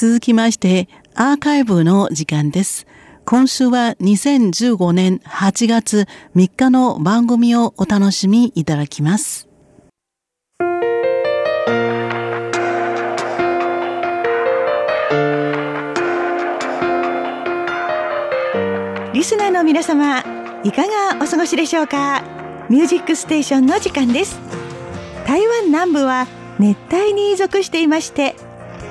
続きまして、アーカイブの時間です。今週は2015年8月3日の番組をお楽しみいただきます。リスナーの皆様、いかがお過ごしでしょうか？ミュージックステーションの時間です。台湾南部は熱帯に属していまして、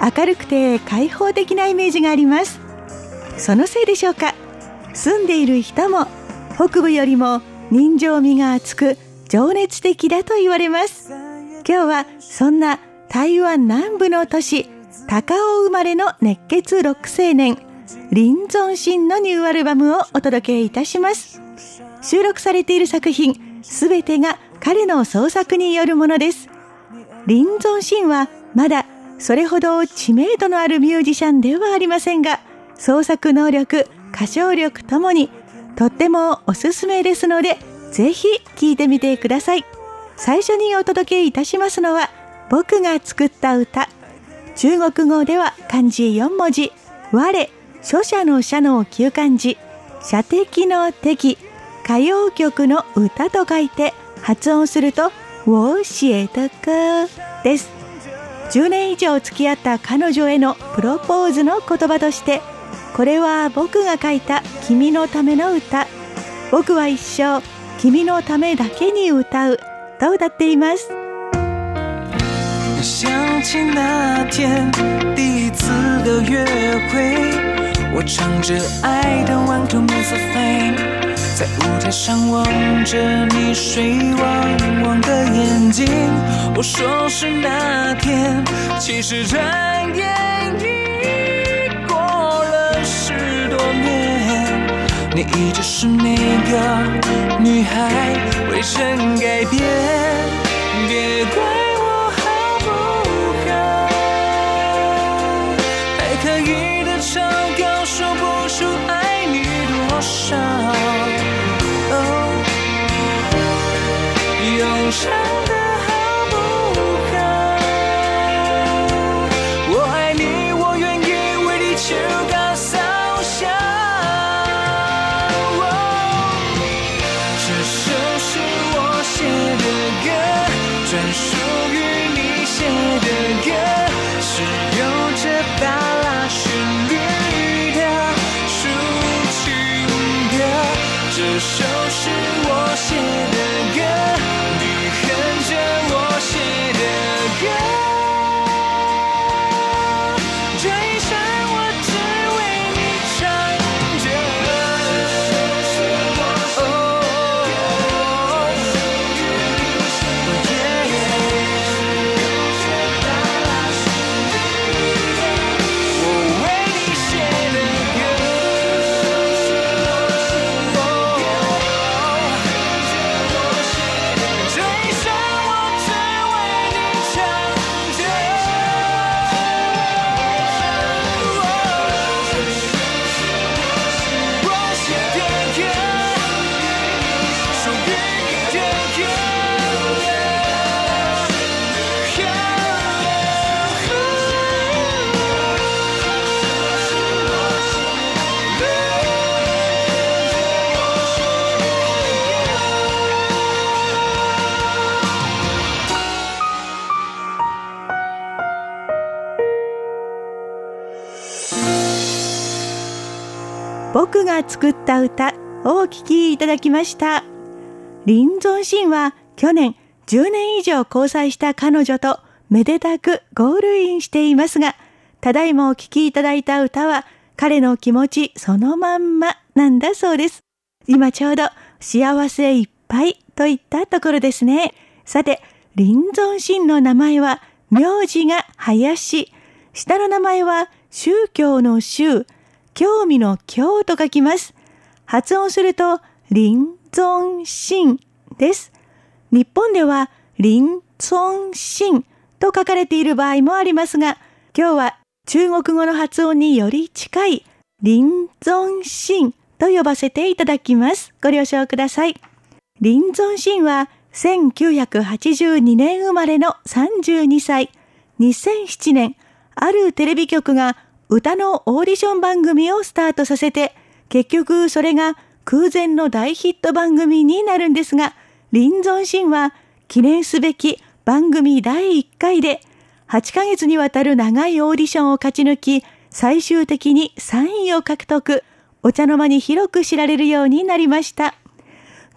明るくて開放的なイメージがあります。そのせいでしょうか。住んでいる人も北部よりも人情味が厚く情熱的だと言われます。今日はそんな台湾南部の都市高尾生まれの熱血ロック青年林存心のニューアルバムをお届けいたします。収録されている作品すべてが彼の創作によるものです。林存心はまだそれほど知名度のあるミュージシャンではありませんが、創作能力、歌唱力ともにとってもおすすめですので、ぜひ聴いてみてください。最初にお届けいたしますのは、僕が作った歌。中国語では漢字4文字、我、書者の社の旧漢字、射的の敵、歌謡曲の歌と書いて発音すると、我写的歌です。10年以上付き合った彼女へのプロポーズの言葉としてこれは僕が書いた君のための歌僕は一生君のためだけに歌うと歌っています想起那天第一次的约会，我唱着爱的 One Two Minutes of Fame。在舞台上望着你水汪汪的眼睛，我说是那天，其实转眼已过了十多年。你一直是那个女孩，未曾改变，僕が作った歌をお聴きいただきました。林存心は去年10年以上交際した彼女とめでたくゴールインしていますが、ただいまお聴きいただいた歌は彼の気持ちそのまんまなんだそうです。今ちょうど幸せいっぱいといったところですね。さて、林存心の名前は名字が林、下の名前は宗教の宗、興味の興と書きます。発音すると、林存心です。日本では、林存心と書かれている場合もありますが、今日は中国語の発音により近い、林存心と呼ばせていただきます。ご了承ください。林存心は1982年生まれの32歳。2007年、あるテレビ局が歌のオーディション番組をスタートさせて、結局それが空前の大ヒット番組になるんですが、林存神は記念すべき番組第1回で8ヶ月にわたる長いオーディションを勝ち抜き、最終的に3位を獲得、お茶の間に広く知られるようになりました。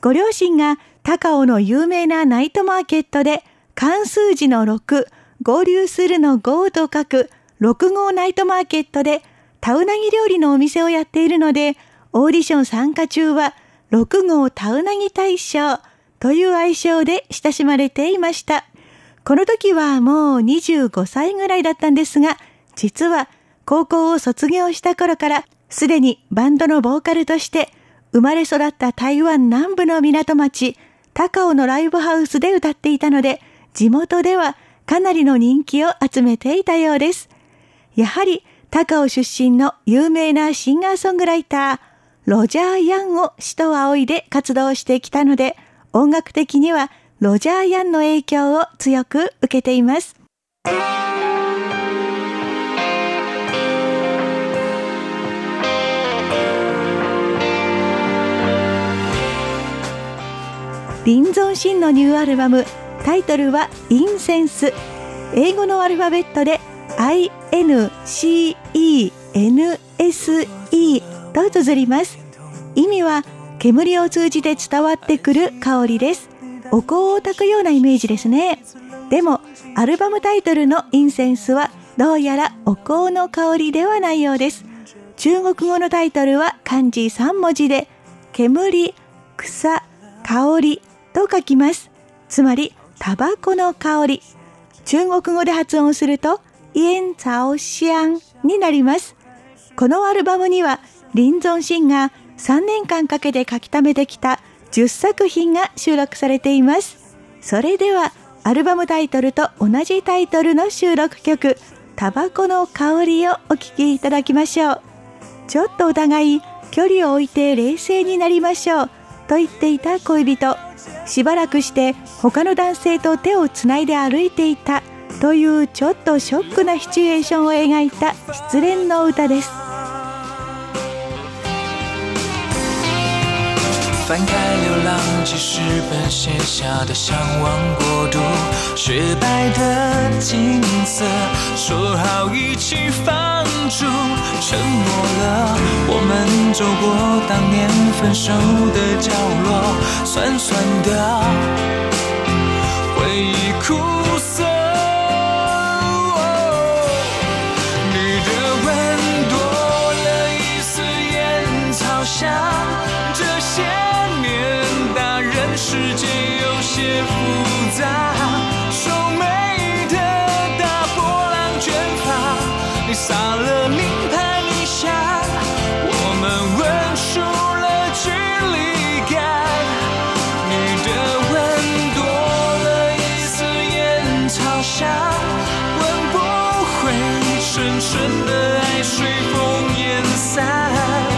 ご両親が高尾の有名なナイトマーケットで関数字の6、合流するの5と書く6号ナイトマーケットでタウナギ料理のお店をやっているので、オーディション参加中は6号タウナギ大賞という愛称で親しまれていました。この時はもう25歳ぐらいだったんですが、実は高校を卒業した頃からすでにバンドのボーカルとして生まれ育った台湾南部の港町、高尾のライブハウスで歌っていたので、地元ではかなりの人気を集めていたようです。やはり高尾出身の有名なシンガーソングライター、ロジャー・ヤンを死と仰いで活動してきたので、音楽的にはロジャー・ヤンの影響を強く受けています。林存心のニューアルバム、タイトルはインセンス。英語のアルファベットで NCENSE と綴ります。意味は煙を通じて伝わってくる香りです。お香を焚くようなイメージですね。でも、アルバムタイトルのインセンスはどうやらお香の香りではないようです。中国語のタイトルは漢字3文字で、煙、草、香りと書きます。つまり、タバコの香り。中国語で発音すると、イエンツァオシアンになります。このアルバムには、林存シンが3年間かけて書き溜めてきた10作品が収録されています。それでは、アルバムタイトルと同じタイトルの収録曲、タバコの香りをお聴きいただきましょう。ちょっとお互い距離を置いて冷静になりましょうと言っていた恋人。しばらくして他の男性と手をつないで歩いていたというちょっとショックなシチュエーションを描いた失恋の歌です。翻开流浪记事本写下的向往国度，雪白的景色，说好一起放逐，沉默了。我们走过当年分手的角落，酸酸的。这些年，大人。世界有些复杂，瘦美的大波浪卷发，你撒了名牌你下，我们吻出了距离感。你的吻多了一丝烟草香，吻不回纯纯的爱随风烟散。